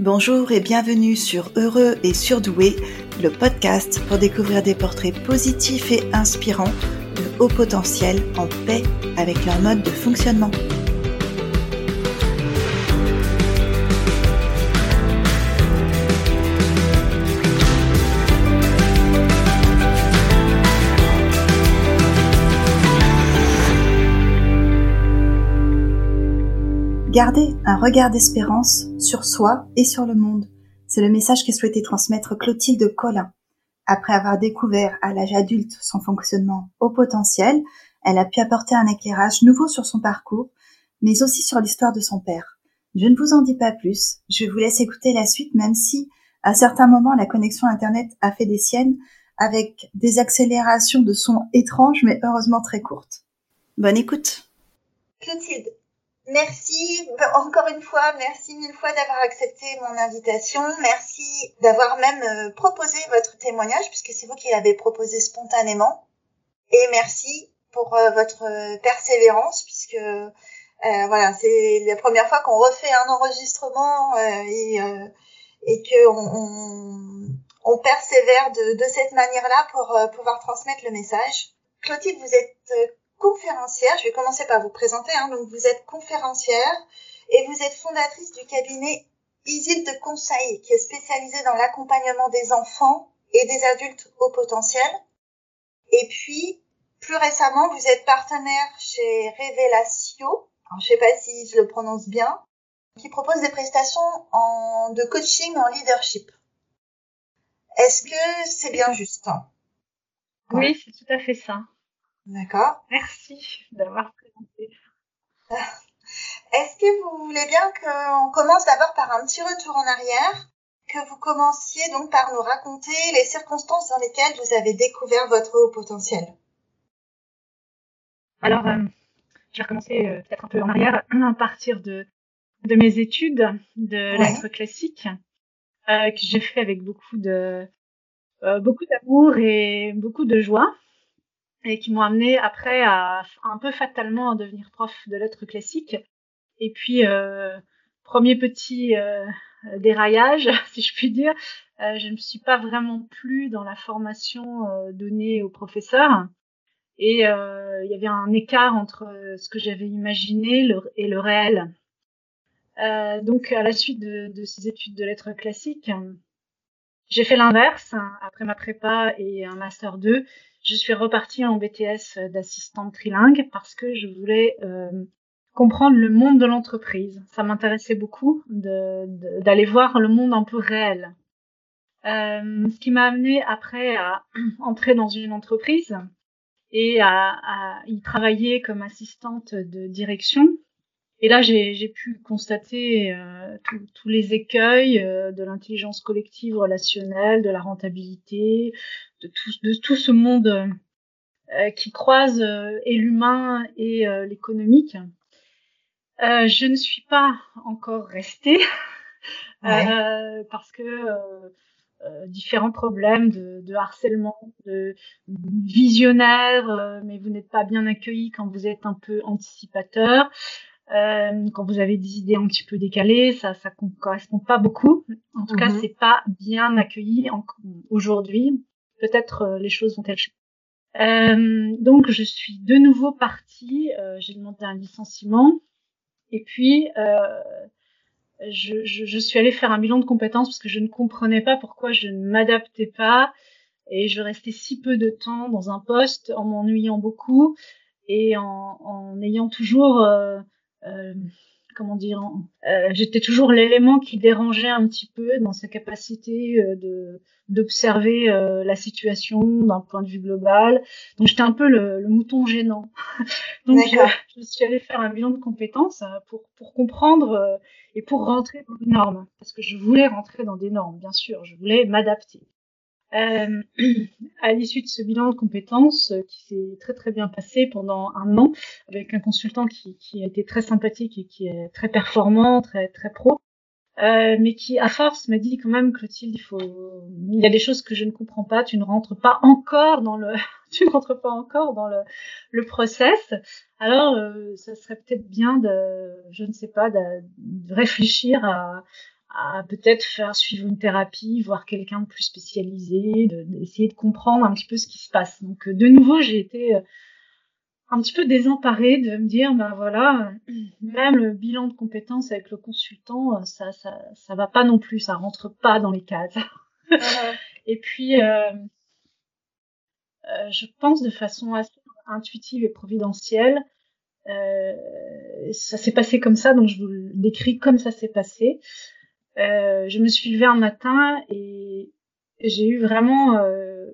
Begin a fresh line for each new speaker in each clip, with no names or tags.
Bonjour et bienvenue sur Heureux et Surdoué, le podcast pour découvrir des portraits positifs et inspirants de haut potentiel en paix avec leur mode de fonctionnement. Gardez un regard d'espérance sur soi et sur le monde. C'est le message qu'a souhaité transmettre Clotilde Collin. Après avoir découvert à l'âge adulte son fonctionnement au potentiel, elle a pu apporter un éclairage nouveau sur son parcours, mais aussi sur l'histoire de son père. Je ne vous en dis pas plus, je vous laisse écouter la suite même si, à certains moments, la connexion Internet a fait des siennes avec des accélérations de son étranges mais heureusement très courtes. Bonne écoute.
Clotilde, Merci encore une fois, merci mille fois d'avoir accepté mon invitation. Merci d'avoir même euh, proposé votre témoignage puisque c'est vous qui l'avez proposé spontanément. Et merci pour euh, votre persévérance puisque euh, voilà, c'est la première fois qu'on refait un enregistrement et, et que on, on, persévère de, de cette manière-là pour pouvoir transmettre le message. Clotilde, vous êtes conférencière. Je vais commencer par vous présenter. Hein. Donc, vous êtes conférencière et vous êtes fondatrice du cabinet Isil de Conseil, qui est spécialisé dans l'accompagnement des enfants et des adultes au potentiel. Et puis, plus récemment, vous êtes partenaire chez Révélatio. je sais pas si je le prononce bien, qui propose des prestations en, de coaching en leadership. Est-ce que c'est bien juste?
Oui, c'est tout à fait ça.
D'accord.
Merci d'avoir présenté.
Est-ce que vous voulez bien qu'on commence d'abord par un petit retour en arrière, que vous commenciez donc par nous raconter les circonstances dans lesquelles vous avez découvert votre haut potentiel?
Alors, euh, je vais recommencer euh, peut-être un peu en arrière, à partir de, de mes études de lettres classiques, euh, que j'ai fait avec beaucoup de beaucoup d'amour et beaucoup de joie et qui m'ont amené après à un peu fatalement à devenir prof de lettres classiques. Et puis euh, premier petit euh, déraillage, si je puis dire, euh, je ne me suis pas vraiment plu dans la formation euh, donnée aux professeurs. Et euh, il y avait un écart entre ce que j'avais imaginé et le réel. donc à la suite de, de, ces études de lettres classiques, j'ai fait l'inverse. Après ma prépa et un master 2, je suis repartie en BTS d'assistante trilingue parce que je voulais euh, comprendre le monde de l'entreprise. Ça m'intéressait beaucoup d'aller voir le monde un peu réel. Euh, ce qui m'a amené après à entrer dans une entreprise et à, à y travailler comme assistante de direction et là, j'ai pu constater euh, tous les écueils euh, de l'intelligence collective relationnelle, de la rentabilité, de tout, de tout ce monde euh, qui croise et l'humain et l'économique. je ne suis pas encore restée parce que différents problèmes de, de, harcèlement, de visionnaire, mais vous n'êtes pas bien accueilli quand vous êtes un peu anticipateur. Euh, quand vous avez des idées un petit peu décalées, ça ça correspond pas beaucoup. En tout cas, mhm. c'est pas bien accueilli aujourd'hui. Peut-être euh, les choses vont-elles changer. Euh, donc je suis de nouveau partie. Euh, j'ai demandé un licenciement et puis je, je, je, suis allée faire un bilan de compétences parce que je ne comprenais pas pourquoi je ne m'adaptais pas et je restais si peu de temps dans un poste en m'ennuyant beaucoup et en, en ayant toujours euh, comment dire, euh, j'étais toujours l'élément qui dérangeait un petit peu dans sa capacité euh, de d'observer la situation d'un point de vue global. Donc j'étais un peu le, mouton gênant. Donc je, je, suis allée faire un bilan de compétences pour pour comprendre et pour rentrer dans les normes, parce que je voulais rentrer dans des normes, bien sûr, je voulais m'adapter. Euh, à l'issue de ce bilan de compétences euh, qui s'est très très bien passé pendant un an avec un consultant qui, qui a été très sympathique et qui est très performant, très très pro, euh, mais qui à force m'a dit quand même Clotilde, il faut, il y a des choses que je ne comprends pas, tu ne rentres pas encore dans le, tu ne rentres pas encore dans le, le process. Alors, euh, ça serait peut-être bien de, je ne sais pas, de, de réfléchir à à peut-être faire suivre une thérapie, voir quelqu'un de plus spécialisé, d'essayer de, comprendre un petit peu ce qui se passe. Donc de nouveau, j'ai été un petit peu désemparée de me dire, ben voilà, même le bilan de compétences avec le consultant, ça, ça, ça va pas non plus, ça rentre pas dans les cases. et puis, euh, euh, je pense de façon assez intuitive et providentielle, euh, ça s'est passé comme ça, donc je vous le décris comme ça s'est passé. Euh, je me suis levée un matin et j'ai eu vraiment euh,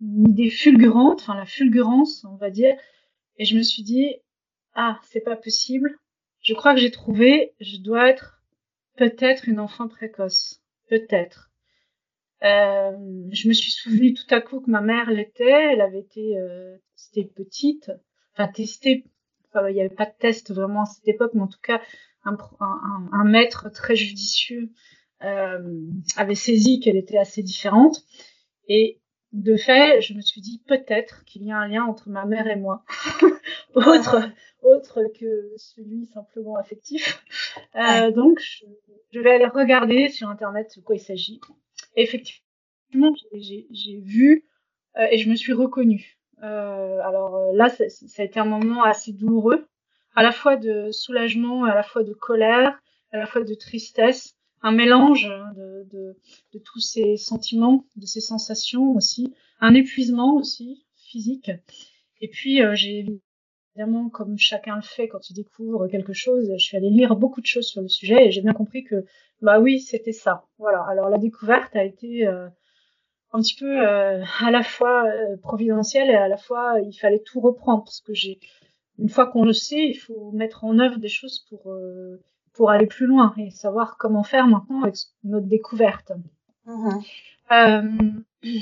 une idée fulgurante, enfin la fulgurance, on va dire, et je me suis dit, ah, c'est pas possible. Je crois que j'ai trouvé, je dois être peut-être une enfant précoce. Peut-être. Euh, je me suis souvenu tout à coup que ma mère l'était. Elle avait été euh, petite. Enfin, testée. Enfin, il n'y avait pas de test vraiment à cette époque, mais en tout cas, un, un, un maître très judicieux euh, avait saisi qu'elle était assez différente. Et de fait, je me suis dit peut-être qu'il y a un lien entre ma mère et moi, autre, autre que celui simplement affectif. Euh, donc, je, vais aller regarder sur Internet de quoi il s'agit. Effectivement, j'ai vu euh, et je me suis reconnue. Euh, alors là, ça, ça, a été un moment assez douloureux, à la fois de soulagement, à la fois de colère, à la fois de tristesse un mélange de, de, de, tous ces sentiments, de ces sensations aussi, un épuisement aussi physique. Et puis euh, j'ai évidemment, comme chacun le fait quand il découvre quelque chose, je suis allée lire beaucoup de choses sur le sujet et j'ai bien compris que bah oui, c'était ça. Voilà. Alors la découverte a été euh, un petit peu euh, à la fois providentielle et à la fois il fallait tout reprendre parce que j'ai une fois qu'on le sait, il faut mettre en œuvre des choses pour pour aller plus loin et savoir comment faire maintenant avec notre découverte. Mhm. Euh,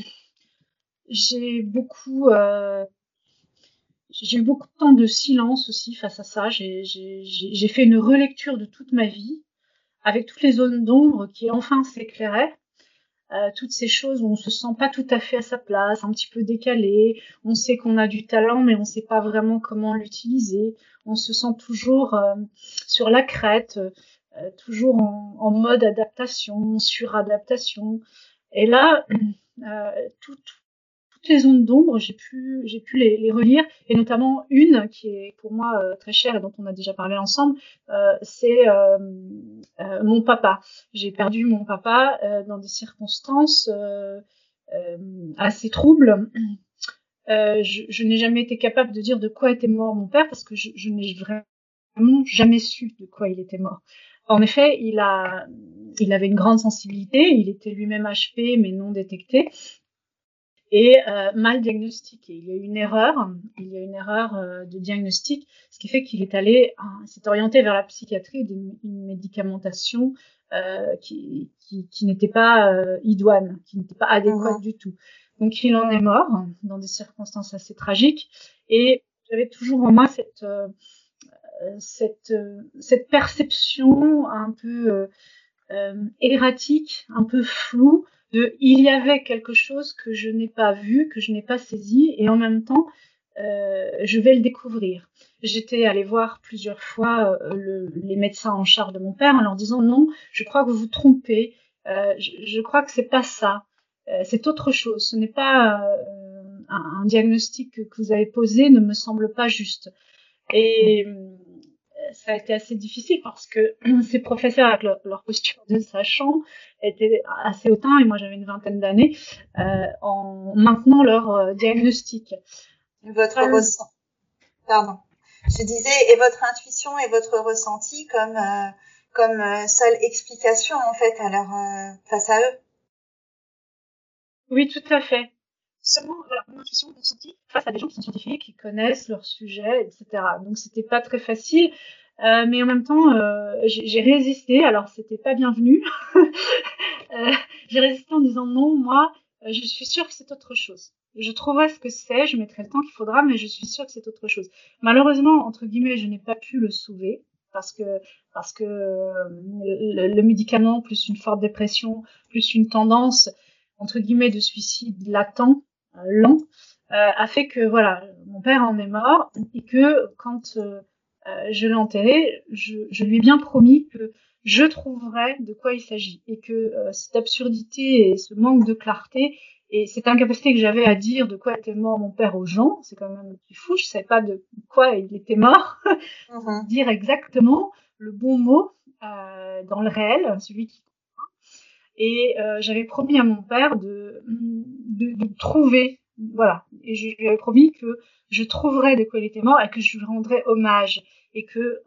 j'ai beaucoup, euh, j'ai eu beaucoup de temps de silence aussi face à ça. J'ai fait une relecture de toute ma vie avec toutes les zones d'ombre qui enfin s'éclairaient. Euh, toutes ces choses où on se sent pas tout à fait à sa place, un petit peu décalé, on sait qu'on a du talent mais on sait pas vraiment comment l'utiliser, on se sent toujours euh, sur la crête, euh, toujours en, en, mode adaptation, suradaptation. Et là, tout, les zones d'ombre, j'ai pu, les, relire, et notamment une qui est pour moi euh, très chère et dont on a déjà parlé ensemble, euh, c'est euh, mon papa. J'ai perdu mon papa dans des circonstances assez troubles. je, n'ai jamais été capable de dire de quoi était mort mon père parce que je, n'ai vraiment jamais su de quoi il était mort. En effet, il il avait une grande sensibilité, il était lui-même HP mais non détecté, et euh, mal diagnostiqué. Il y a eu une erreur, il y a une erreur euh, de diagnostic, ce qui fait qu'il est allé, euh, s'est orienté vers la psychiatrie d'une médicamentation euh, qui, qui, qui n'était pas euh, idoine, qui n'était pas adéquate mmh. du tout. Donc il en est mort dans des circonstances assez tragiques et j'avais toujours en moi cette cette cette perception un peu erratique, un peu floue il y avait quelque chose que je n'ai pas vu, que je n'ai pas saisi, et en même temps, euh, je vais le découvrir. J'étais allée voir plusieurs fois euh, le, les médecins en charge de mon père en leur disant non, je crois que vous vous trompez, euh, je, je, crois que c'est pas ça, euh, c'est autre chose. Ce n'est pas euh, un, un, diagnostic que vous avez posé, ne me semble pas juste. Et ça a été assez difficile parce que ces professeurs, avec leur, leur posture de sachant, étaient assez hautains, et moi j'avais une vingtaine d'années, euh, en maintenant leur euh, diagnostic.
Votre euh, ressenti. Pardon. Je disais, et votre intuition et votre ressenti comme, euh, comme seule explication, en fait, à leur, face à eux.
Oui, tout à fait seulement mon intuition, mon ressenti face à des gens qui sont scientifiques, qui connaissent leur sujet, etc. Donc c'était pas très facile. Euh, mais en même temps, euh, j'ai résisté. Alors, c'était pas bienvenu. euh, j'ai résisté en disant non, moi, je suis sûre que c'est autre chose. Je trouverai ce que c'est, je mettrai le temps qu'il faudra, mais je suis sûre que c'est autre chose. Malheureusement, entre guillemets, je n'ai pas pu le sauver parce que parce que le, le, médicament plus une forte dépression plus une tendance entre guillemets de suicide latent lent a fait que voilà mon père en est mort et que quand euh, je l'ai enterré, je, je, lui ai bien promis que je trouverai de quoi il s'agit et que cette absurdité et ce manque de clarté et cette incapacité que j'avais à dire de quoi était mort mon père aux gens, c'est quand même un petit fou, je savais pas de quoi il était mort, dire exactement le bon mot euh, dans le réel, celui qui et euh, j'avais promis à mon père de, de, de, trouver, voilà, et je lui avais promis que je trouverais de quoi il était mort et que je lui rendrais hommage. Et que euh,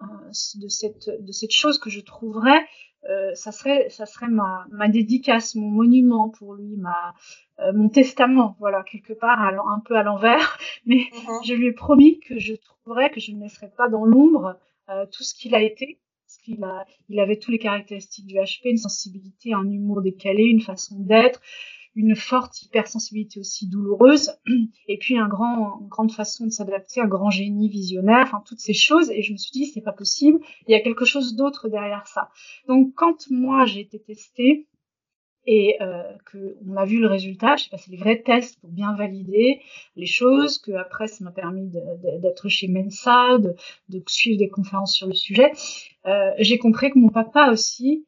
de cette de cette chose que je trouverais, euh, ça serait ça serait ma ma dédicace, mon monument pour lui, ma euh, mon testament, voilà quelque part un peu à l'envers, mais mm-hmm. je lui ai promis que je trouverais que je ne laisserais pas dans l'ombre euh, tout ce qu'il a été il, a, il avait tous les caractéristiques du HP, une sensibilité, un humour décalé, une façon d'être, une forte hypersensibilité aussi douloureuse, et puis un grand, une grande façon de s'adapter, un grand génie visionnaire, enfin toutes ces choses. Et je me suis dit, c'est pas possible, il y a quelque chose d'autre derrière ça. Donc quand moi j'ai été testée, et euh, qu'on a vu le résultat, j'ai passé les vrais tests pour bien valider les choses, que après ça m'a permis d'être chez Mensa, de, de, suivre des conférences sur le sujet. Euh, j'ai compris que mon papa aussi,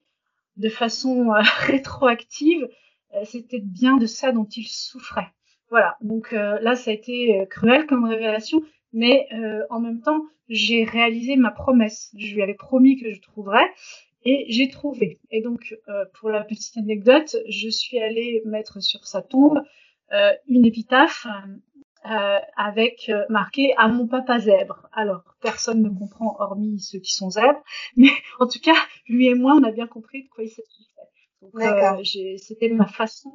de façon euh, rétroactive, euh, c'était bien de ça dont il souffrait. Voilà, donc euh, là ça a été cruel comme révélation, mais en même temps j'ai réalisé ma promesse. Je lui avais promis que je trouverais, et j'ai trouvé. Et donc, euh, pour la petite anecdote, je suis allée mettre sur sa tombe euh, une épitaphe euh, avec marqué à mon papa zèbre. Alors, personne ne comprend hormis ceux qui sont zèbres, mais en tout cas, lui et moi, on a bien compris de quoi il s'agissait. Donc, c'était ma façon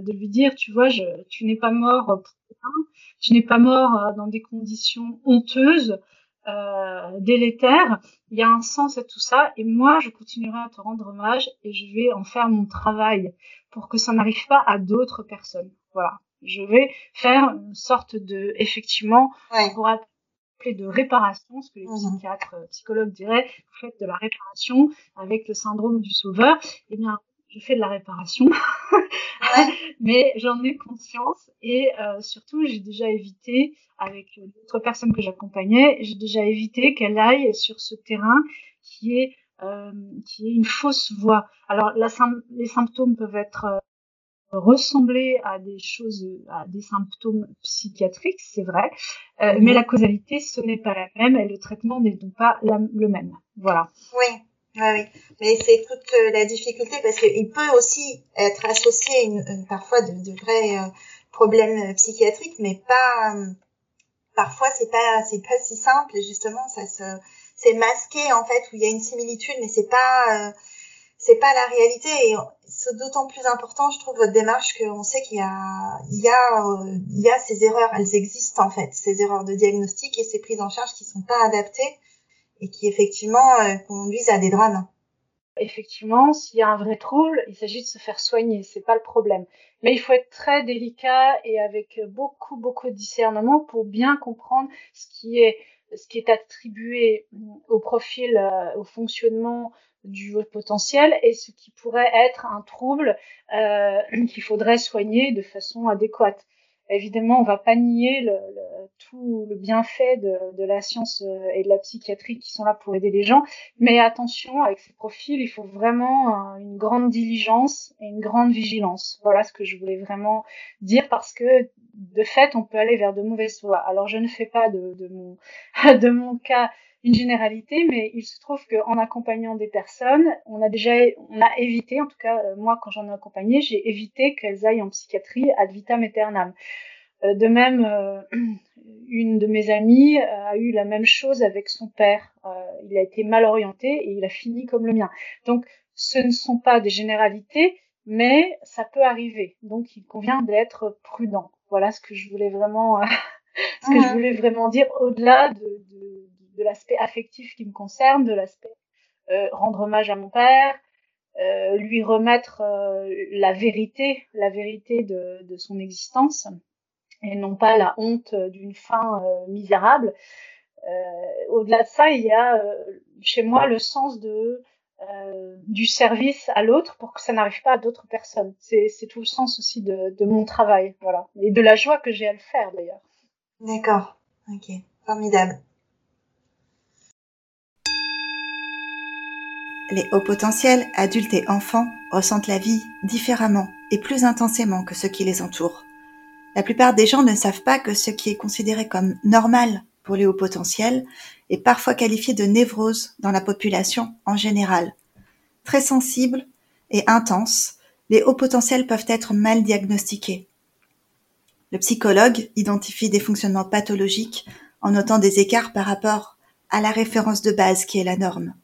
de lui dire, tu vois, je, tu n'es pas mort pour rien, tu n'es pas mort dans des conditions honteuses euh, délétère, il y a un sens à tout ça et moi je continuerai à te rendre hommage et je vais en faire mon travail pour que ça n'arrive pas à d'autres personnes. Voilà, je vais faire une sorte de effectivement pour appeler de réparation, ce que les mhm. psychiatres, psychologues diraient, vous faites de la réparation avec le syndrome du sauveur. Eh bien, je fais de la réparation, mais j'en ai conscience et euh, surtout j'ai déjà évité avec d'autres personnes que j'accompagnais, j'ai déjà évité qu'elle aille sur ce terrain qui est euh, qui est une fausse voie. Alors la, les symptômes peuvent être euh, ressembler à des choses, à des symptômes psychiatriques, c'est vrai, euh, mais la causalité ce n'est pas la même et le traitement n'est donc pas le même. Voilà.
Oui. Oui, oui. Mais c'est toute euh, la difficulté parce qu'il peut aussi être associé parfois de, de vrais euh, problèmes euh, psychiatriques, mais pas. parfois, c'est pas, c'est pas si simple. Et justement, ça se, c'est masqué en fait où il y a une similitude, mais c'est pas, c'est pas la réalité. Et c'est d'autant plus important, je trouve, votre démarche qu'on sait qu'il y a, il y a, il y a ces erreurs. Elles existent en fait, ces erreurs de diagnostic et ces prises en charge qui sont pas adaptées et qui effectivement euh, conduisent à des drames.
Effectivement, s'il y a un vrai trouble, il s'agit de se faire soigner, c'est pas le problème. Mais il faut être très délicat et avec beaucoup beaucoup de discernement pour bien comprendre ce qui est attribué au profil, euh, au fonctionnement du potentiel et ce qui pourrait être un trouble euh, qu'il faudrait soigner de façon adéquate. Évidemment, on va pas nier tout le bienfait de, la science euh, et de la psychiatrie qui sont là pour aider les gens, mais attention, avec ces profils, il faut vraiment une grande diligence et une grande vigilance. Voilà ce que je voulais vraiment dire parce que de fait, on peut aller vers de mauvaises voies. Alors, je ne fais pas de mon cas une généralité, mais il se trouve qu'en accompagnant des personnes, on a déjà, on a évité, en tout cas euh, moi quand j'en ai accompagné, j'ai évité qu'elles aillent en psychiatrie ad vitam aeternam. Euh, de même, euh, une de mes amies a eu la même chose avec son père. il a été mal orienté et il a fini comme le mien. Donc, ce ne sont pas des généralités, mais ça peut arriver. Donc, il convient d'être prudent. Voilà ce que je voulais vraiment, ce que je ah. voulais vraiment dire au-delà de, de de l'aspect affectif qui me concerne, de l'aspect euh, rendre hommage à mon père, euh, lui remettre euh, la vérité, la vérité de, son existence, et non pas la honte d'une fin misérable. Au-delà de ça, il y a chez moi le sens de du service à l'autre pour que ça n'arrive pas à d'autres personnes. C'est tout le sens aussi de, de, mon travail, voilà, et de la joie que j'ai à le faire d'ailleurs.
D'accord, ok, formidable. Les hauts potentiels, adultes et enfants, ressentent la vie différemment et plus intensément que ceux qui les entourent. La plupart des gens ne savent pas que ce qui est considéré comme normal pour les hauts potentiels est parfois qualifié de névrose dans la population en général. Très sensibles et intenses, les hauts potentiels peuvent être mal diagnostiqués. Le psychologue identifie des fonctionnements pathologiques en notant des écarts par rapport à la référence de base qui est la norme.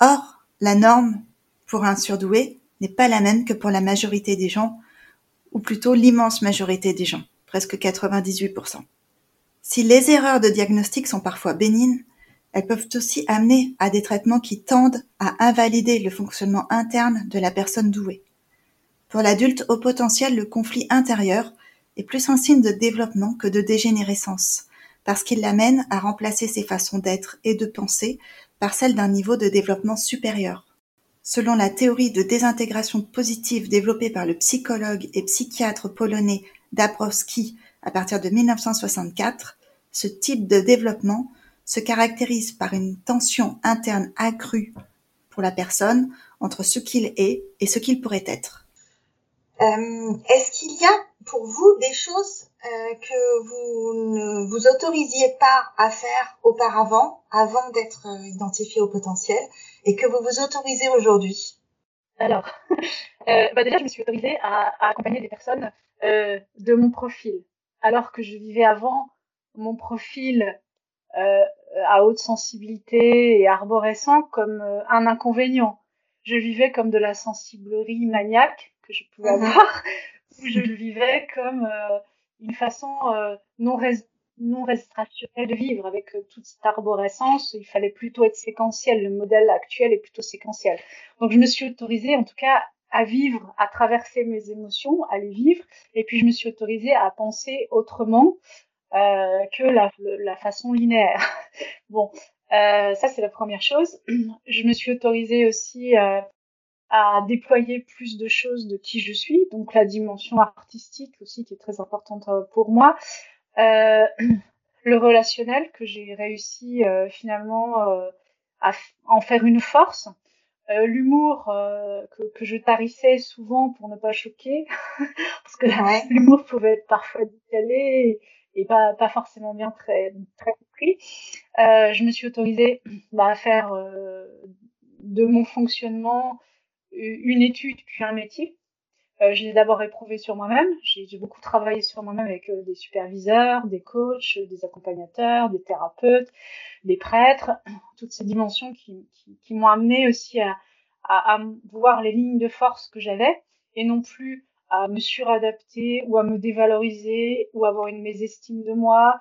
Or, la norme pour un surdoué n'est pas la même que pour la majorité des gens, ou plutôt l'immense majorité des gens, presque 98%. Si les erreurs de diagnostic sont parfois bénignes, elles peuvent aussi amener à des traitements qui tendent à invalider le fonctionnement interne de la personne douée. Pour l'adulte au potentiel, le conflit intérieur est plus un signe de développement que de dégénérescence, parce qu'il l'amène à remplacer ses façons d'être et de penser par celles d'un niveau de développement supérieur. Selon la théorie de désintégration positive développée par le psychologue et psychiatre polonais Dabrowski à partir de 1964, ce type de développement se caractérise par une tension interne accrue pour la personne entre ce qu'il est et ce qu'il pourrait être.
Euh, est-ce qu'il y a pour vous des choses euh, que vous ne vous autorisiez pas à faire auparavant, avant d'être euh, identifié au potentiel, et que vous vous autorisez aujourd'hui?
Alors, bah déjà, je me suis autorisée à, à accompagner des personnes de mon profil, alors que je vivais avant mon profil à haute sensibilité et arborescent comme un inconvénient. Je vivais comme de la sensiblerie maniaque que je pouvais mhm. avoir, je le vivais comme euh, une façon euh, non, non rationnelle de vivre avec euh, toute cette arborescence. Il fallait plutôt être séquentiel. Le modèle actuel est plutôt séquentiel. Donc je me suis autorisée, en tout cas, à vivre, à traverser mes émotions, à les vivre. Et puis je me suis autorisée à penser autrement que la, la, façon linéaire. bon, ça c'est la première chose. Je me suis autorisée aussi euh, à déployer plus de choses de qui je suis, donc la dimension artistique aussi qui est très importante euh, pour moi, euh, le relationnel que j'ai réussi euh, finalement euh, à en faire une force, euh, l'humour que, que, je tarissais souvent pour ne pas choquer, parce que l'humour pouvait être parfois décalé et, pas, pas forcément bien très très compris. je me suis autorisée bah, à faire de mon fonctionnement une étude puis un métier. Euh, je l'ai d'abord éprouvé sur moi-même. J'ai beaucoup travaillé sur moi-même avec euh, des superviseurs, des coachs, des accompagnateurs, des thérapeutes, des prêtres, toutes ces dimensions qui, qui, qui m'ont amené aussi à, à, à, voir les lignes de force que j'avais et non plus à me suradapter ou à me dévaloriser ou avoir une mésestime de moi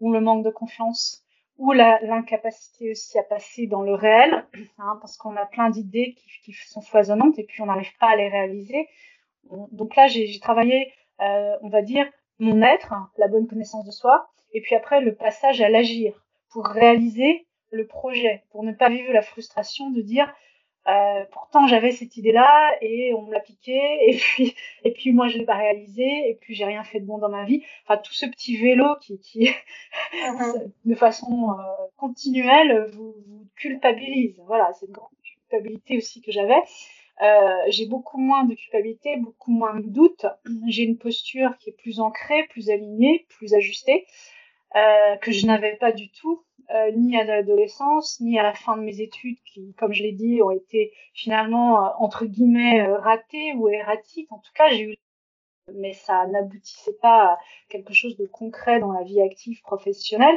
ou le manque de confiance ou l'incapacité aussi à passer dans le réel, hein, parce qu'on a plein d'idées qui, qui, sont foisonnantes et puis on n'arrive pas à les réaliser. Donc là, j'ai travaillé, euh, on va dire, mon être, la bonne connaissance de soi, et puis après le passage à l'agir pour réaliser le projet, pour ne pas vivre la frustration de dire euh, pourtant j'avais cette idée-là et on me l'a et puis et puis moi je l'ai pas réalisé et puis j'ai rien fait de bon dans ma vie. Enfin tout ce petit vélo qui, qui uh-huh. de façon euh, continuelle vous, vous, culpabilise. Voilà, c'est une grande culpabilité aussi que j'avais. Euh, j'ai beaucoup moins de culpabilité, beaucoup moins de doute. J'ai une posture qui est plus ancrée, plus alignée, plus ajustée, euh, que je n'avais pas du tout euh, ni à l'adolescence, ni à la fin de mes études, qui, comme je l'ai dit, ont été finalement euh, entre guillemets euh, ratées ou erratiques. En tout cas, j'ai eu, mais ça n'aboutissait pas à quelque chose de concret dans la vie active professionnelle.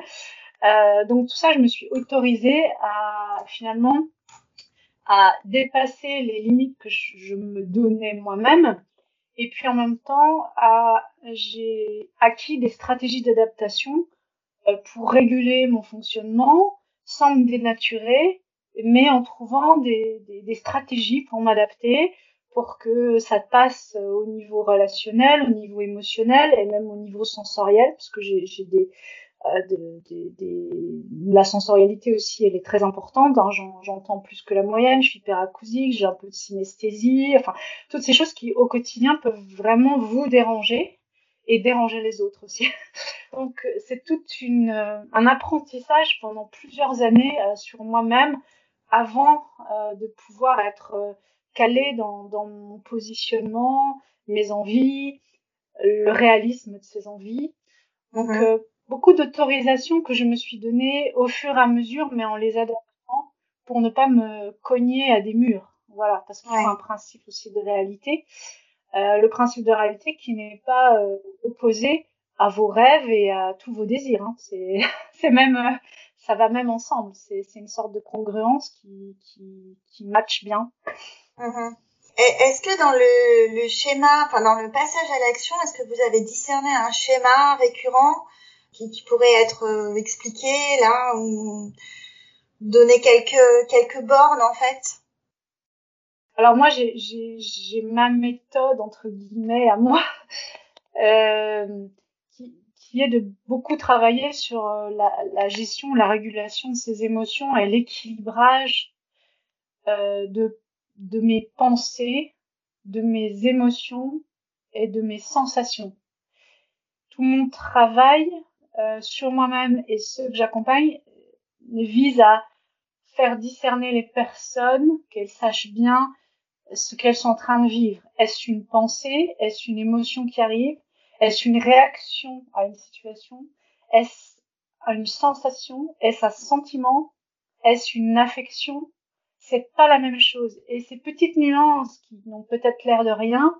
Euh, donc tout ça, je me suis autorisée à finalement à dépasser les limites que je, je me donnais moi-même. Et puis en même temps, j'ai acquis des stratégies d'adaptation pour réguler mon fonctionnement sans me dénaturer, mais en trouvant des, des, des stratégies pour m'adapter, pour que ça passe au niveau relationnel, au niveau émotionnel et même au niveau sensoriel, parce que j'ai des, euh, de, de, de, la sensorialité aussi, elle est très importante. Hein, J'entends plus que la moyenne, je suis hyperacousique, j'ai un peu de synesthésie, enfin toutes ces choses qui au quotidien peuvent vraiment vous déranger et déranger les autres aussi. Donc c'est tout une, euh, un apprentissage pendant plusieurs années euh, sur moi-même avant de pouvoir être calé dans, dans mon positionnement, mes envies, le réalisme de ces envies. Donc mhm. beaucoup d'autorisations que je me suis données au fur et à mesure, mais en les adaptant pour ne pas me cogner à des murs. Voilà, parce y a un principe aussi de réalité. Euh, le principe de réalité qui n'est pas euh, opposé à vos rêves et à tous vos désirs. Hein. C'est, c'est même, euh, ça va même ensemble. C'est, c'est une sorte de congruence qui, qui, qui match bien.
Mm-hmm. Est-ce que dans le, le schéma, enfin dans le passage à l'action, est-ce que vous avez discerné un schéma récurrent qui, qui pourrait être expliqué là ou donner quelques quelques bornes en fait?
Alors moi, j'ai ma méthode, entre guillemets, à moi, euh, qui, qui, est de beaucoup travailler sur euh, la, la, gestion, la régulation de ses émotions et l'équilibrage euh, de, de mes pensées, de mes émotions et de mes sensations. Tout mon travail euh, sur moi-même et ceux que j'accompagne vise à faire discerner les personnes, qu'elles sachent bien ce qu'elles sont en train de vivre. Est-ce une pensée? Est-ce une émotion qui arrive? Est-ce une réaction à une situation? Est-ce une sensation? Est-ce un sentiment? Est-ce une affection? C'est pas la même chose. Et ces petites nuances qui n'ont peut-être l'air de rien,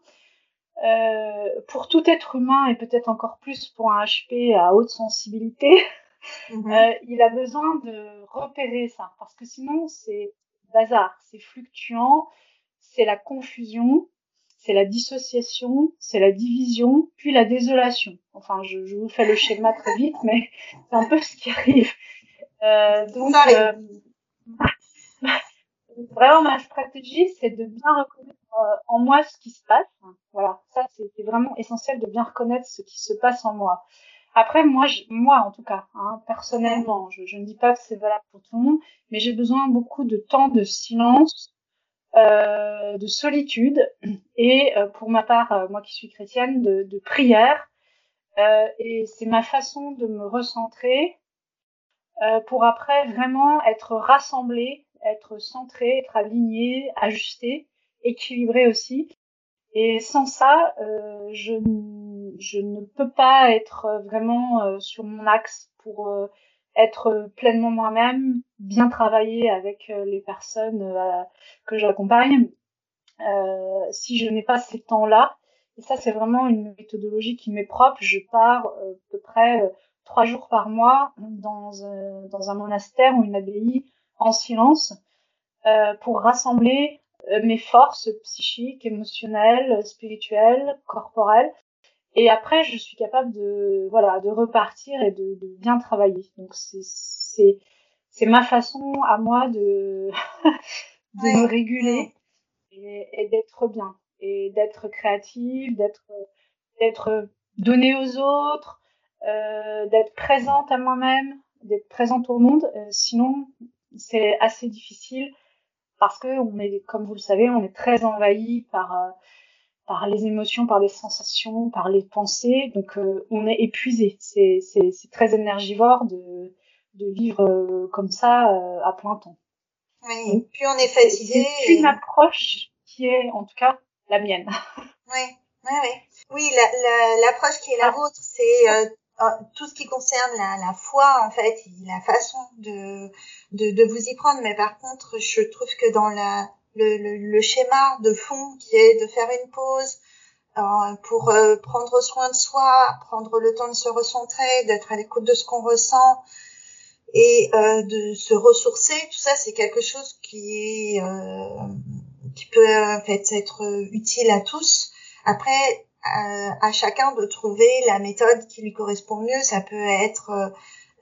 euh, pour tout être humain et peut-être encore plus pour un HP à haute sensibilité, mhm. euh, il a besoin de repérer ça. Parce que sinon c'est bazar, c'est fluctuant c'est la confusion, c'est la dissociation, c'est la division, puis la désolation. Enfin, je, je, vous fais le schéma très vite, mais c'est un peu ce qui arrive. Euh, donc, euh, vraiment, ma stratégie, c'est de bien reconnaître euh, en moi ce qui se passe. Voilà, ça, c'est vraiment essentiel de bien reconnaître ce qui se passe en moi. Après, moi, je, moi en tout cas, hein, personnellement, je, je ne dis pas que c'est valable pour tout le monde, mais j'ai besoin beaucoup de temps de silence euh, de solitude et euh, pour ma part, euh, moi qui suis chrétienne, de, de prière. et c'est ma façon de me recentrer pour après vraiment être rassemblée, être centrée, être alignée, ajustée, équilibrée aussi. Et sans ça, je, je ne peux pas être vraiment sur mon axe pour être pleinement moi-même, bien travailler avec euh, les personnes euh, que j'accompagne. Euh, si je n'ai pas ces temps-là, et ça c'est vraiment une méthodologie qui m'est propre, je pars à peu près trois jours par mois dans, dans un monastère ou une abbaye en silence pour rassembler mes forces psychiques, émotionnelles, spirituelles, corporelles, et après, je suis capable de, voilà, de repartir et de, de bien travailler. Donc, c'est, c'est, ma façon à moi de, de me réguler et, et d'être bien et d'être créative, d'être, d'être donnée aux autres, euh, d'être présente à moi-même, d'être présente au monde. Euh, sinon, c'est assez difficile parce que on est, comme vous le savez, on est très envahi par euh, par les émotions, par les sensations, par les pensées. Donc euh, on est épuisé. C'est, c'est, c'est très énergivore de, de vivre euh, comme ça euh, à plein temps.
Oui, puis on est fatigué.
C'est une approche qui est en tout cas la mienne.
Oui, oui, oui. Oui, la, l'approche qui est la ah. vôtre, c'est tout ce qui concerne la, la foi, en fait, la façon de, de, de vous y prendre. Mais par contre, je trouve que dans la le, le, schéma de fond qui est de faire une pause euh, pour euh, prendre soin de soi, prendre le temps de se recentrer, d'être à l'écoute de ce qu'on ressent et euh, de se ressourcer. Tout ça, c'est quelque chose qui est qui peut en fait être utile à tous. Après, à chacun de trouver la méthode qui lui correspond mieux. Ça peut être euh,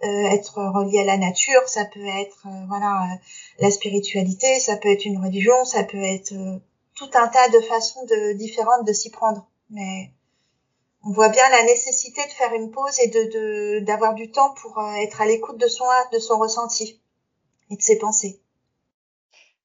être relié à la nature, ça peut être euh, voilà euh, la spiritualité, ça peut être une religion, ça peut être tout un tas de façons de, différentes de s'y prendre. Mais on voit bien la nécessité de faire une pause et de d'avoir du temps pour être à l'écoute de son de son ressenti et de ses pensées.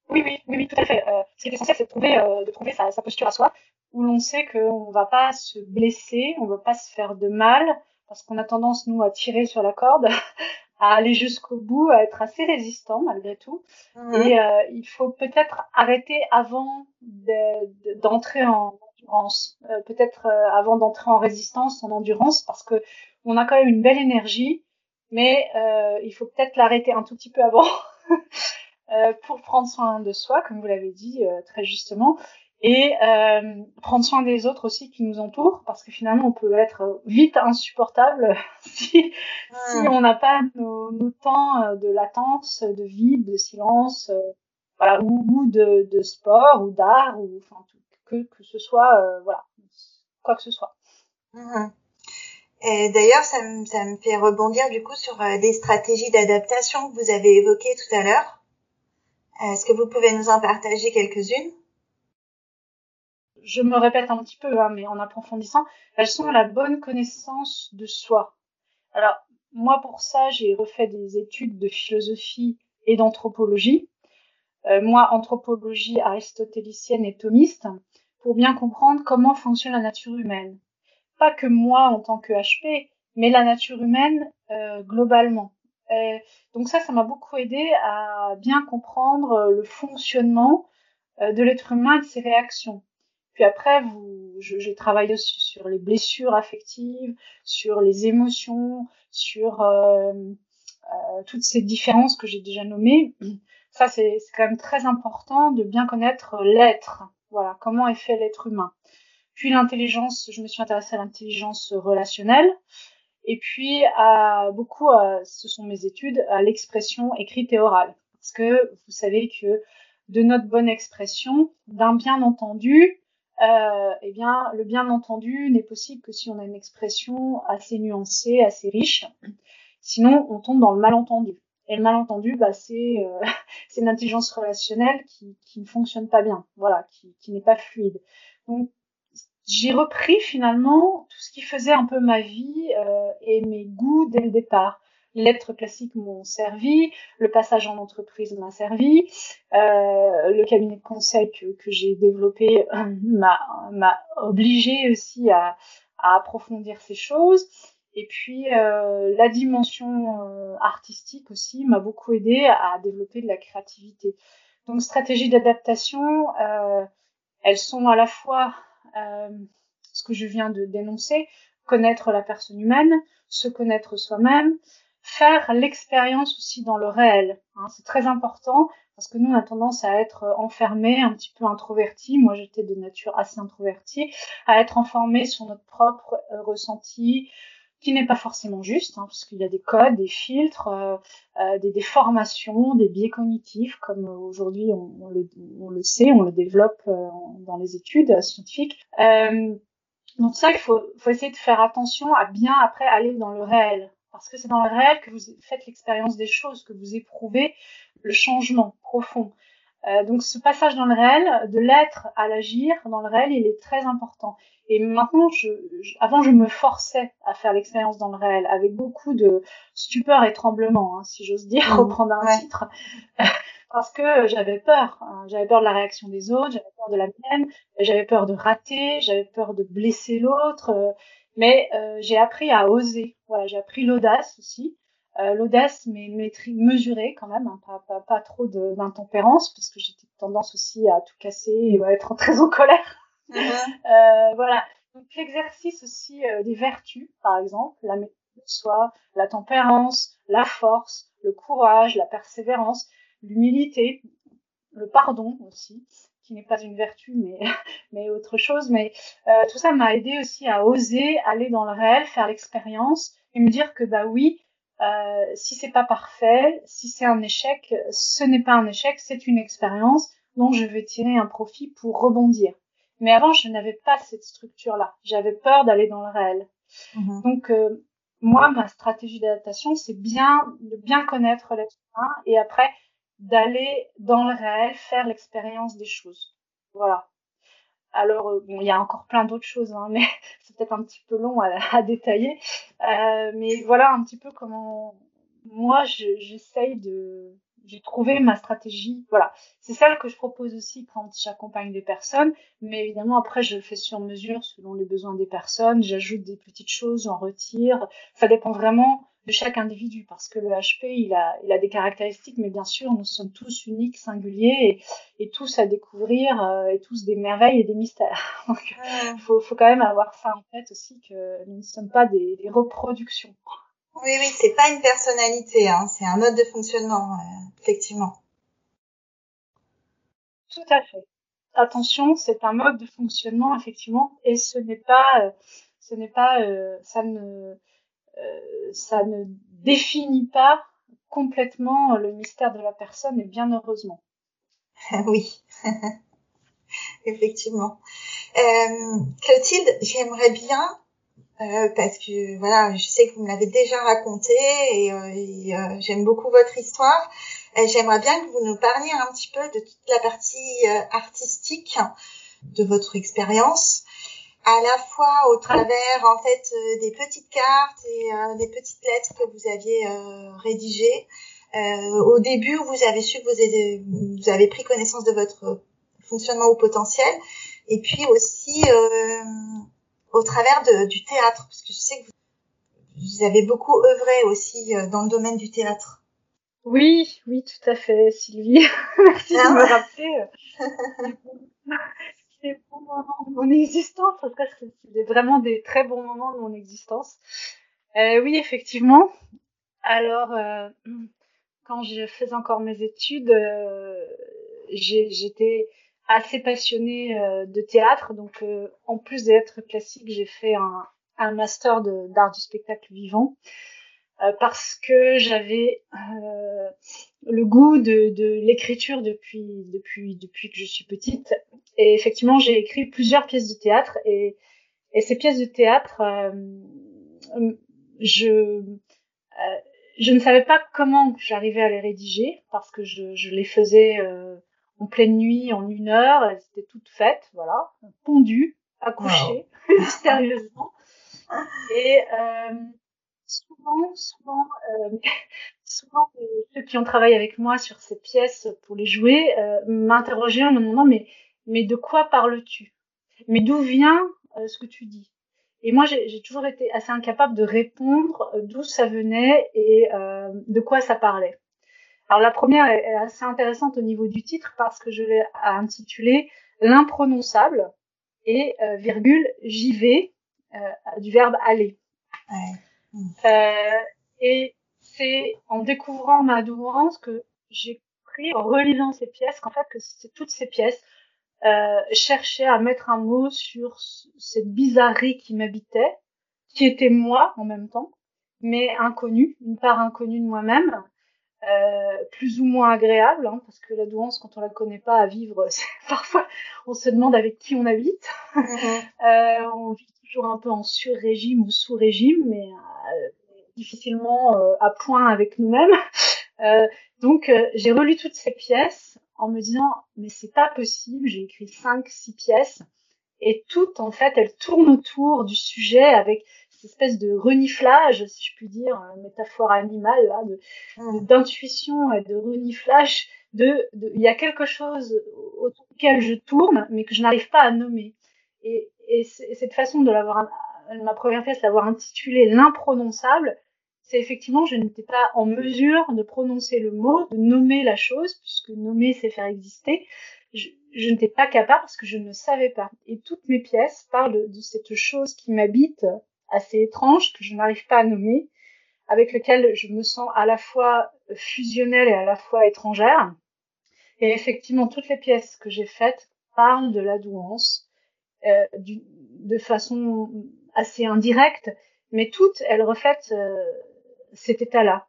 Oui, oui, oui, tout à fait. Euh, ce qui est essentiel, c'est de trouver, de trouver sa, sa, posture à soi, où l'on sait qu'on ne va pas se blesser, on ne va pas se faire de mal, parce qu'on a tendance, nous, à tirer sur la corde, à aller jusqu'au bout, à être assez résistant malgré tout. Mhm. Et euh, il faut peut-être arrêter avant d'entrer en endurance, euh, peut-être euh, avant d'entrer en résistance, en endurance, parce que on a quand même une belle énergie, mais il faut peut-être l'arrêter un tout petit peu avant. pour prendre soin de soi, comme vous l'avez dit très justement, et euh, prendre soin des autres aussi qui nous entourent parce que finalement on peut être vite insupportable si, si on n'a pas nos, nos, temps euh, de latence, de vide, de silence, euh, voilà, ou, ou, de, de sport ou d'art ou enfin que que ce soit euh, voilà quoi que ce soit.
Mmh. Et d'ailleurs, ça me, ça me fait rebondir du coup sur les stratégies d'adaptation que vous avez évoquées tout à l'heure. Est-ce que vous pouvez nous en partager quelques-unes?
Je me répète un petit peu, hein, mais en approfondissant, elles sont la bonne connaissance de soi. Alors, moi, pour ça, j'ai refait des études de philosophie et d'anthropologie. Euh, moi, anthropologie aristotélicienne et thomiste, pour bien comprendre comment fonctionne la nature humaine. Pas que moi en tant que HP, mais la nature humaine euh, globalement. donc ça, ça m'a beaucoup aidé à bien comprendre le fonctionnement euh, de l'être humain et de ses réactions. Puis après, vous, j'ai travaillé aussi sur les blessures affectives, sur les émotions, sur euh, euh, toutes ces différences que j'ai déjà nommées. Ça, c'est quand même très important de bien connaître l'être. Voilà, comment est fait l'être humain. Puis l'intelligence, je me suis intéressée à l'intelligence relationnelle. Et puis, à, beaucoup, ce sont mes études, à l'expression écrite et orale. Parce que vous savez que de notre bonne expression, d'un bien entendu, euh, eh bien, le bien entendu n'est possible que si on a une expression assez nuancée, assez riche. Sinon, on tombe dans le malentendu. Et le malentendu, bah, c'est euh, une intelligence relationnelle qui, qui, ne fonctionne pas bien, voilà, qui, qui n'est pas fluide. Donc, j'ai repris finalement tout ce qui faisait un peu ma vie euh, et mes goûts dès le départ les lettres classiques m'ont servi, le passage en entreprise m'a servi, euh, le cabinet de conseil que, que j'ai développé euh, m'a obligé aussi à, à, approfondir ces choses. Et puis euh, la dimension euh, artistique aussi m'a beaucoup aidé à développer de la créativité. Donc stratégies d'adaptation, euh, elles sont à la fois ce que je viens de dénoncer, connaître la personne humaine, se connaître soi-même, faire l'expérience aussi dans le réel. Hein, c'est très important parce que nous, on a tendance à être enfermés, un petit peu introvertis. Moi, j'étais de nature assez introvertie, à être enfermés sur notre propre euh, ressenti, qui n'est pas forcément juste, hein, parce qu'il y a des codes, des filtres, euh, euh des déformations, des biais cognitifs, comme aujourd'hui on, le, on, le, sait, on le développe euh, dans les études scientifiques. donc ça, il faut, faut essayer de faire attention à bien après aller dans le réel parce que c'est dans le réel que vous faites l'expérience des choses, que vous éprouvez le changement profond. Euh, donc ce passage dans le réel, de l'être à l'agir dans le réel, il est très important. Et maintenant, je, avant, je me forçais à faire l'expérience dans le réel, avec beaucoup de stupeur et tremblement, hein, si j'ose dire, mmh, reprendre un titre, parce que j'avais peur. Hein. J'avais peur de la réaction des autres, j'avais peur de la mienne, j'avais peur de rater, j'avais peur de blesser l'autre. Euh, mais euh, j'ai appris à oser. Voilà, j'ai appris l'audace aussi. Euh, l'audace, mais mesurée quand même, hein, pas, pas, pas, trop d'intempérance, parce que j'ai tendance aussi à tout casser et à être très en colère. Mm-hmm. euh, voilà. Donc l'exercice aussi euh, des vertus, par exemple, la de soi, la tempérance, la force, le courage, la persévérance, l'humilité, le pardon aussi qui n'est pas une vertu, mais, mais autre chose. Mais euh, tout ça m'a aidé aussi à oser aller dans le réel, faire l'expérience et me dire que bah oui, euh, si c'est pas parfait, si c'est un échec, ce n'est pas un échec, c'est une expérience dont je vais tirer un profit pour rebondir. Mais avant, je n'avais pas cette structure-là. J'avais peur d'aller dans le réel. Mm-hmm. Donc euh, moi, ma stratégie d'adaptation, c'est bien de bien connaître l'être humain et après d'aller dans le réel, faire l'expérience des choses. Voilà. Alors, euh, bon, il y a encore plein d'autres choses, hein, mais c'est peut-être un petit peu long à, détailler. Euh, mais voilà un petit peu comment moi j'essaye de, j'ai trouvé ma stratégie. Voilà, c'est celle que je propose aussi quand j'accompagne des personnes. Mais évidemment, après, je fais sur mesure selon les besoins des personnes. J'ajoute des petites choses, j'en retire. Ça dépend vraiment de chaque individu parce que le HP, il a, il a des caractéristiques, mais bien sûr, nous sommes tous uniques, singuliers et, et tous à découvrir euh, et tous des merveilles et des mystères. Donc, il faut, faut quand même avoir ça en tête aussi que nous ne sommes pas des, des reproductions.
Oui, oui, c'est pas une personnalité, hein, c'est un mode de fonctionnement, euh, effectivement.
Tout à fait. Attention, c'est un mode de fonctionnement, effectivement, et ce n'est pas, euh, ce n'est pas, euh, ça ne, ça ne définit pas complètement le mystère de la personne, et bien heureusement.
oui, effectivement. Clotilde, j'aimerais bien euh, parce que voilà, je sais que vous me l'avez déjà raconté et, euh, euh, j'aime beaucoup votre histoire. J'aimerais bien que vous nous parliez un petit peu de toute la partie artistique de votre expérience, à la fois au travers en fait des petites cartes et des petites lettres que vous aviez rédigées. au début, vous avez su que vous, vous avez pris connaissance de votre fonctionnement au potentiel, et puis aussi au travers de, du théâtre, parce que je sais que vous, avez beaucoup œuvré aussi euh, dans le domaine du théâtre.
Oui, oui, tout à fait, Sylvie. Merci de ah me rappeler les bons moments de mon existence, parce que c'est vraiment des très bons moments de mon existence. Euh, oui, effectivement. Alors, euh, quand je faisais encore mes études, euh, j'étais assez passionnée euh, de théâtre. Donc, euh, en plus des lettres classiques, j'ai fait un, un master d'art du spectacle vivant euh, parce que j'avais le goût de, de l'écriture depuis, depuis, depuis que je suis petite. Et effectivement, j'ai écrit plusieurs pièces de théâtre et, et ces pièces de théâtre, je, je ne savais pas comment j'arrivais à les rédiger parce que je, je les faisais en pleine nuit, en une heure. Elles étaient toutes faites, voilà, pondues, accouchées, mystérieusement. Et euh, souvent, souvent, euh, souvent, ceux qui ont travaillé avec moi sur ces pièces pour les jouer euh, m'interrogeaient en me demandant mais, mais de quoi parles-tu? Mais d'où vient euh, ce que tu dis? Et moi, j'ai toujours été assez incapable de répondre d'où ça venait et de quoi ça parlait. Alors la première est assez intéressante au niveau du titre parce que je l'ai intitulé l'imprononçable et virgule j'y vais du verbe aller. Euh, et c'est en découvrant ma douance que j'ai pris en relisant ces pièces qu'en fait que toutes ces pièces cherchaient à mettre un mot sur cette bizarrerie qui m'habitait, qui était moi en même temps, mais inconnue, une part inconnue de moi-même, euh, plus ou moins agréable, hein, parce que la douance, quand on la connaît pas à vivre, parfois on se demande avec qui on habite. Mm-hmm. euh, on vit toujours un peu en sur-régime ou sous-régime, mais euh, difficilement euh, à point avec nous-mêmes. Euh, donc j'ai relu toutes ces pièces en me disant mais c'est pas possible. J'ai écrit cinq, six pièces et toutes en fait elles tournent autour du sujet avec espèce de reniflage, si je puis dire, métaphore animale là, mm. d'intuition et de reniflage. De, il y a quelque chose autour duquel je tourne, mais que je n'arrive pas à nommer. Et, et, cette façon de l'avoir, ma première pièce, l'avoir intitulée l'imprononçable, c'est effectivement, je n'étais pas en mesure de prononcer le mot, de nommer la chose, puisque nommer, c'est faire exister. Je, n'étais pas capable parce que je ne savais pas. Et toutes mes pièces parlent de cette chose qui m'habite assez étrange que je n'arrive pas à nommer, avec lequel je me sens à la fois fusionnelle et à la fois étrangère. Et effectivement, toutes les pièces que j'ai faites parlent de la douance euh, de façon assez indirecte, mais toutes, elles reflètent euh, cet état-là.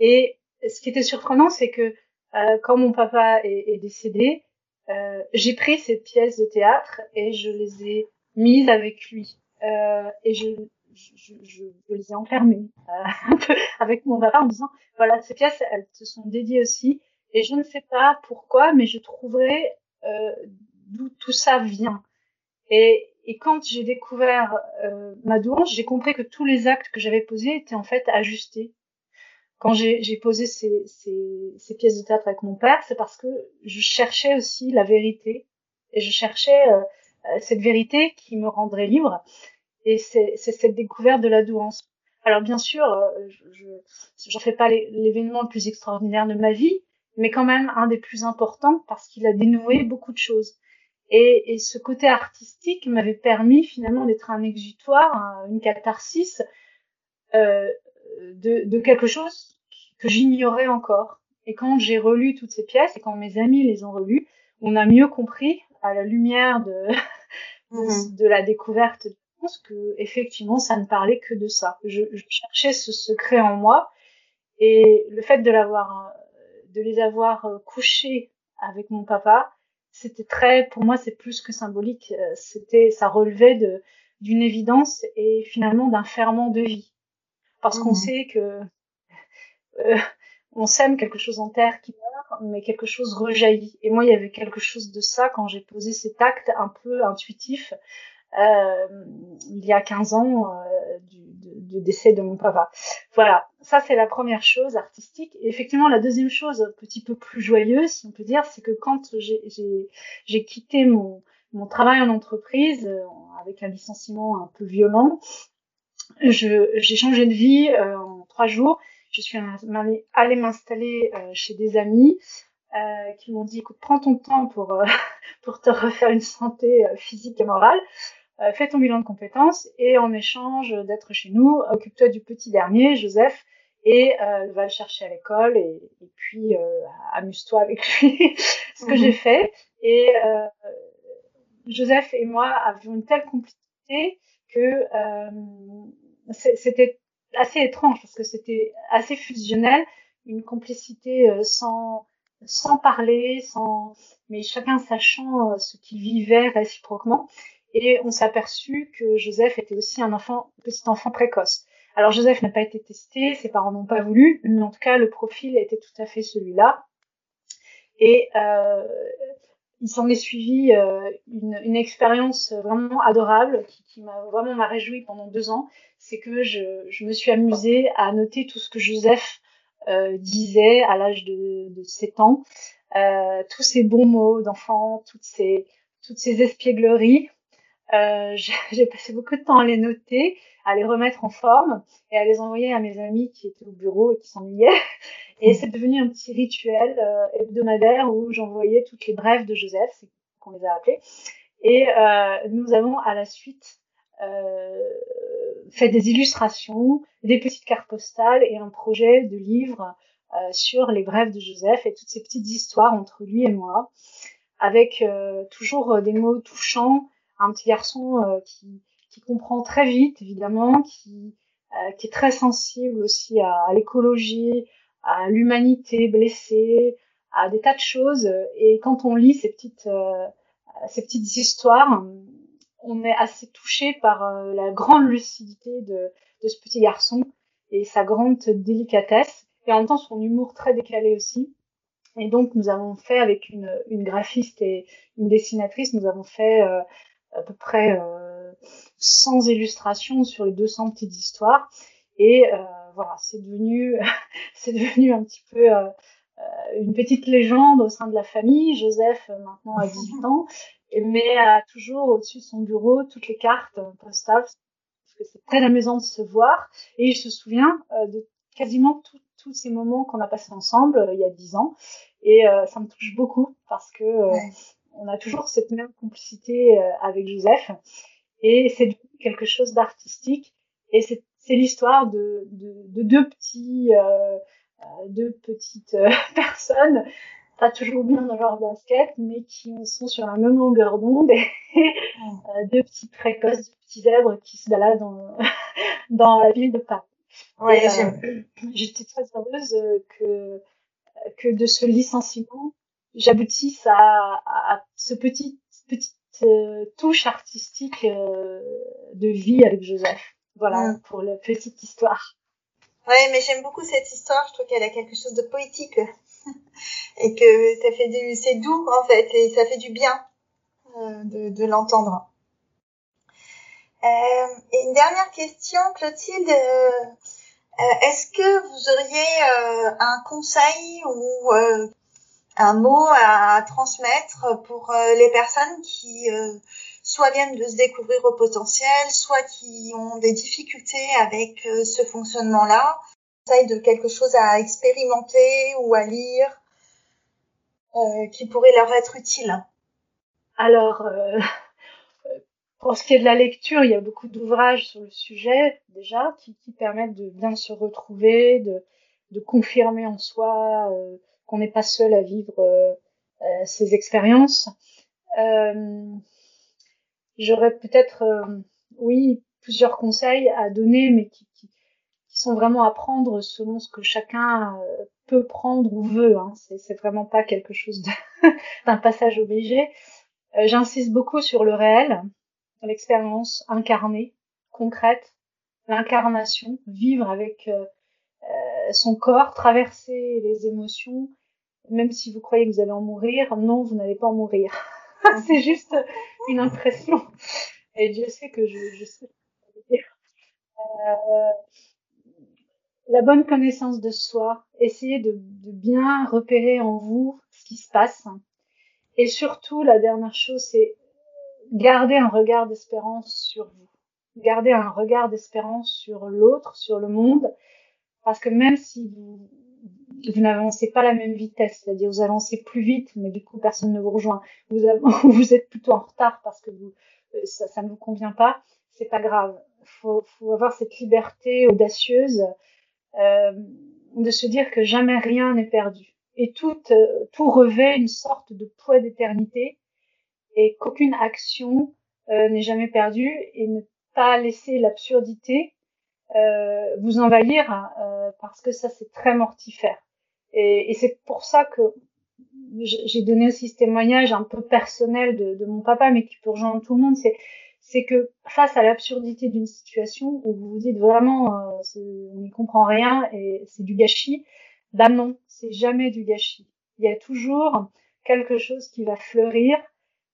Et ce qui était surprenant, c'est que euh, quand mon papa est, est décédé, euh, j'ai pris ces pièces de théâtre et je les ai mises avec lui. Euh, et je, je, je, je, les ai enfermées euh, avec mon papa en disant voilà ces pièces elles te sont dédiées aussi et je ne sais pas pourquoi mais je trouverai euh, d'où tout ça vient et, et quand j'ai découvert euh, ma douance j'ai compris que tous les actes que j'avais posés étaient en fait ajustés quand j'ai posé ces, ces, ces, pièces de théâtre avec mon père, c'est parce que je cherchais aussi la vérité et je cherchais euh, euh, cette vérité qui me rendrait libre. Et c'est cette découverte de la douance. Alors bien sûr, euh, je j'en fais pas l'événement le plus extraordinaire de ma vie, mais quand même un des plus importants parce qu'il a dénoué beaucoup de choses. Et, et ce côté artistique m'avait permis finalement d'être un exutoire, une catharsis euh, de, de, quelque chose que j'ignorais encore. Et quand j'ai relu toutes ces pièces et quand mes amis les ont relues, on a mieux compris à la lumière de, de, mm-hmm. de la découverte que effectivement ça ne parlait que de ça. Je, je, cherchais ce secret en moi et le fait de l'avoir, de les avoir euh, couchés avec mon papa, c'était très, pour moi c'est plus que symbolique. Euh, c'était, ça relevait de d'une évidence et finalement d'un ferment de vie, parce qu'on mmh. sait que euh, on sème quelque chose en terre qui meurt, mais quelque chose rejaillit. Et moi, il y avait quelque chose de ça quand j'ai posé cet acte un peu intuitif il y a 15 ans euh, du, du, décès de mon papa. Voilà, ça c'est la première chose artistique. Et effectivement, la deuxième chose, un petit peu plus joyeuse, si on peut dire, c'est que quand j'ai quitté mon, mon travail en entreprise euh, avec un licenciement un peu violent, j'ai changé de vie euh, en trois jours. Je suis allée m'installer euh, chez des amis euh, qui m'ont dit écoute prends ton temps pour pour te refaire une santé physique et morale euh, fais ton bilan de compétences et en échange d'être chez nous, occupe-toi du petit dernier, Joseph, et euh, va le chercher à l'école et, et puis euh, amuse-toi avec lui. Ce que mhm. j'ai fait. Et euh, Joseph et moi avions une telle complicité que c'était assez étrange parce que c'était assez fusionnel, une complicité sans sans parler, sans mais chacun sachant ce qu'il vivait réciproquement. Et on s'est aperçu que Joseph était aussi un enfant, petit enfant précoce. Alors Joseph n'a pas été testé, ses parents n'ont pas voulu, mais en tout cas le profil était tout à fait celui-là. Et euh, il s'en est suivi euh, une, une expérience vraiment adorable qui, qui m'a vraiment m'a réjoui pendant deux ans. C'est que je, je, me suis amusée à noter tout ce que Joseph euh, disait à l'âge de, de 7 ans, euh, tous ces bons mots d'enfant, toutes ces toutes ces espiègleries euh, j'ai passé beaucoup de temps à les noter, à les remettre en forme et à les envoyer à mes amis qui étaient au bureau et qui s'ennuyaient. Et c'est devenu un petit rituel euh, hebdomadaire où j'envoyais toutes les brèves de Joseph, c'est qu'on les a appelées. Et euh, nous avons à la suite euh, fait des illustrations, des petites cartes postales et un projet de livre euh, sur les brèves de Joseph et toutes ces petites histoires entre lui et moi, avec toujours des mots touchants un petit garçon euh, qui, qui, comprend très vite, évidemment, qui, euh, qui est très sensible aussi à, l'écologie, à l'humanité blessée, à des tas de choses. Et quand on lit ces petites, euh, ces petites histoires, on est assez touché par la grande lucidité de, de ce petit garçon et sa grande délicatesse et en même temps son humour très décalé aussi. Et donc nous avons fait avec une, une graphiste et une dessinatrice, nous avons fait euh, à peu près euh, 100 illustrations sur les 200 petites histoires. Et euh, voilà, c'est devenu, c'est devenu un petit peu euh, euh, une petite légende au sein de la famille. Joseph, maintenant, a 18 ans, mais a toujours au-dessus de son bureau toutes les cartes postales, parce que c'est très amusant de se voir. Et il se souvient de quasiment tous ces moments qu'on a passés ensemble il y a 10 ans. Et ça me touche beaucoup parce que on a toujours cette même complicité euh, avec Joseph. Et c'est quelque chose d'artistique. Et c'est l'histoire de, de, deux petits, euh, euh deux petites euh, personnes, pas toujours bien dans leur basket, mais qui sont sur la même longueur d'onde. Et deux petits précoces, deux petits zèbres qui se baladent dans, dans la ville de Paris. Ouais, J'étais très heureuse que, que de ce licenciement, j'aboutisse à, à, ce petit petite euh, touche artistique euh, de vie avec Joseph. Voilà mm. pour la petite histoire.
Ouais, mais j'aime beaucoup cette histoire. Je trouve qu'elle a quelque chose de poétique et que ça fait du, c'est doux en fait et ça fait du bien euh, de, de l'entendre. Euh, et une dernière question, Clotilde. Est-ce que vous auriez un conseil ou un mot à, transmettre pour les personnes qui soit viennent de se découvrir au potentiel, soit qui ont des difficultés avec ce fonctionnement-là, conseil de quelque chose à expérimenter ou à lire qui pourrait leur être utile.
Alors, pour ce qui est de la lecture, il y a beaucoup d'ouvrages sur le sujet déjà qui, qui, permettent de bien se retrouver, de, de confirmer en soi euh, qu'on n'est pas seul à vivre euh, euh ces expériences. Euh, J'aurais peut-être, euh, oui, plusieurs conseils à donner, mais qui, qui, qui, sont vraiment à prendre selon ce que chacun peut prendre ou veut. Hein. C'est vraiment pas quelque chose d'un passage obligé. J'insiste beaucoup sur le réel l'expérience incarnée, concrète, l'incarnation, vivre avec euh, son corps, traverser les émotions, même si vous croyez que vous allez en mourir, non, vous n'allez pas en mourir. c'est juste une impression. Et Dieu sait que je, je sais euh, la bonne connaissance de soi, essayez de, bien repérer en vous ce qui se passe. Et surtout, la dernière chose, c'est gardez un regard d'espérance sur vous. Gardez un regard d'espérance sur l'autre, sur le monde, parce que même si vous, vous n'avancez pas la même vitesse, c'est-à-dire vous avancez plus vite, mais du coup personne ne vous rejoint, vous, vous êtes plutôt en retard parce que vous, euh, ça, ça ne vous convient pas, c'est pas grave. Faut, faut avoir cette liberté audacieuse euh, de se dire que jamais rien n'est perdu et tout, euh, tout revêt une sorte de poids d'éternité et qu'aucune action euh, n'est jamais perdue et ne pas laisser l'absurdité euh, vous envahir euh, parce que ça c'est très mortifère. Et, et c'est pour ça que j'ai donné aussi ce témoignage un peu personnel de, de mon papa, mais qui peut rejoindre tout le monde. C'est c'est que face à l'absurdité d'une situation où vous vous dites vraiment euh, on n'y comprend rien et c'est du gâchis, bah non, c'est jamais du gâchis. Il y a toujours quelque chose qui va fleurir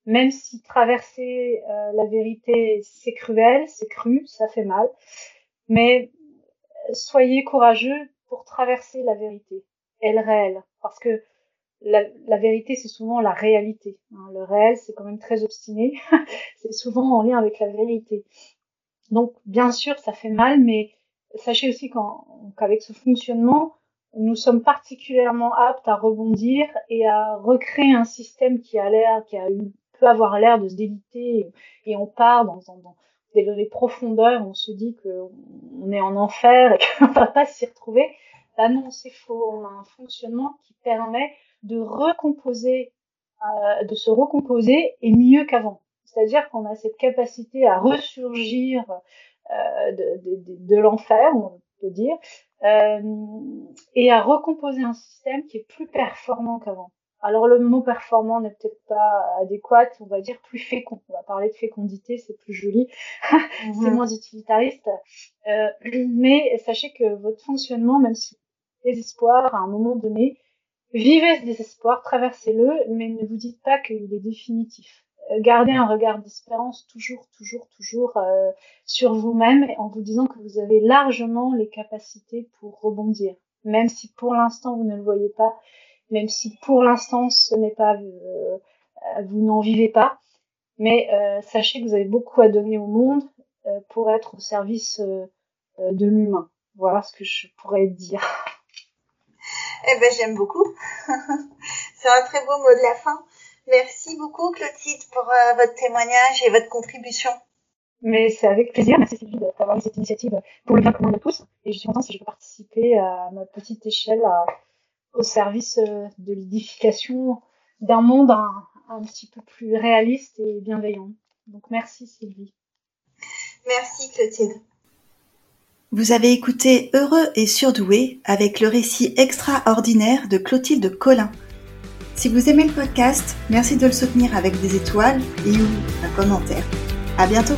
même si traverser euh, la vérité, c'est cruel, c'est cru, ça fait mal, mais soyez courageux pour traverser la vérité et le réel, parce que la, la vérité, c'est souvent la réalité. Hein. Le réel, c'est quand même très obstiné, c'est souvent en lien avec la vérité. Donc, bien sûr, ça fait mal, mais sachez aussi qu'avec ce fonctionnement, nous sommes particulièrement aptes à rebondir et à recréer un système qui a l'air, qui a eu peut avoir l'air de se déliter et on part dans, dans, dans les profondeurs, on se dit qu'on est en enfer et qu'on va pas s'y retrouver. Là non, c'est faux. On a un fonctionnement qui permet de recomposer, euh, de se recomposer et mieux qu'avant. C'est-à-dire qu'on a cette capacité à ressurgir euh, de, de, de l'enfer, on peut dire, euh, et à recomposer un système qui est plus performant qu'avant. Alors le mot performant n'est peut-être pas adéquat, on va dire plus fécond. On va parler de fécondité, c'est plus joli, c'est mhm. moins utilitariste. Euh, mais sachez que votre fonctionnement, même si désespoir à un moment donné, vivez ce désespoir, traversez-le, mais ne vous dites pas qu'il est définitif. Euh, gardez un regard d'espérance toujours, toujours, toujours euh, sur vous-même en vous disant que vous avez largement les capacités pour rebondir, même si pour l'instant vous ne le voyez pas même si pour l'instant ce n'est pas, euh, vous n'en vivez pas. Mais euh, sachez que vous avez beaucoup à donner au monde euh, pour être au service de l'humain. Voilà ce que je pourrais dire.
Eh ben j'aime beaucoup. C'est un très beau mot de la fin. Merci beaucoup Clotilde pour votre témoignage et votre contribution.
Mais c'est avec plaisir. Merci Sylvie d'avoir eu cette initiative pour le bien commun de tous. Et je suis contente si je peux participer à ma petite échelle à, au service euh, de l'édification d'un monde un, un, petit peu plus réaliste et bienveillant. Donc merci Sylvie.
Merci Clotilde.
Vous avez écouté Heureux et surdoué avec le récit extraordinaire de Clotilde Collin. Si vous aimez le podcast, merci de le soutenir avec des étoiles et ou un commentaire. À bientôt!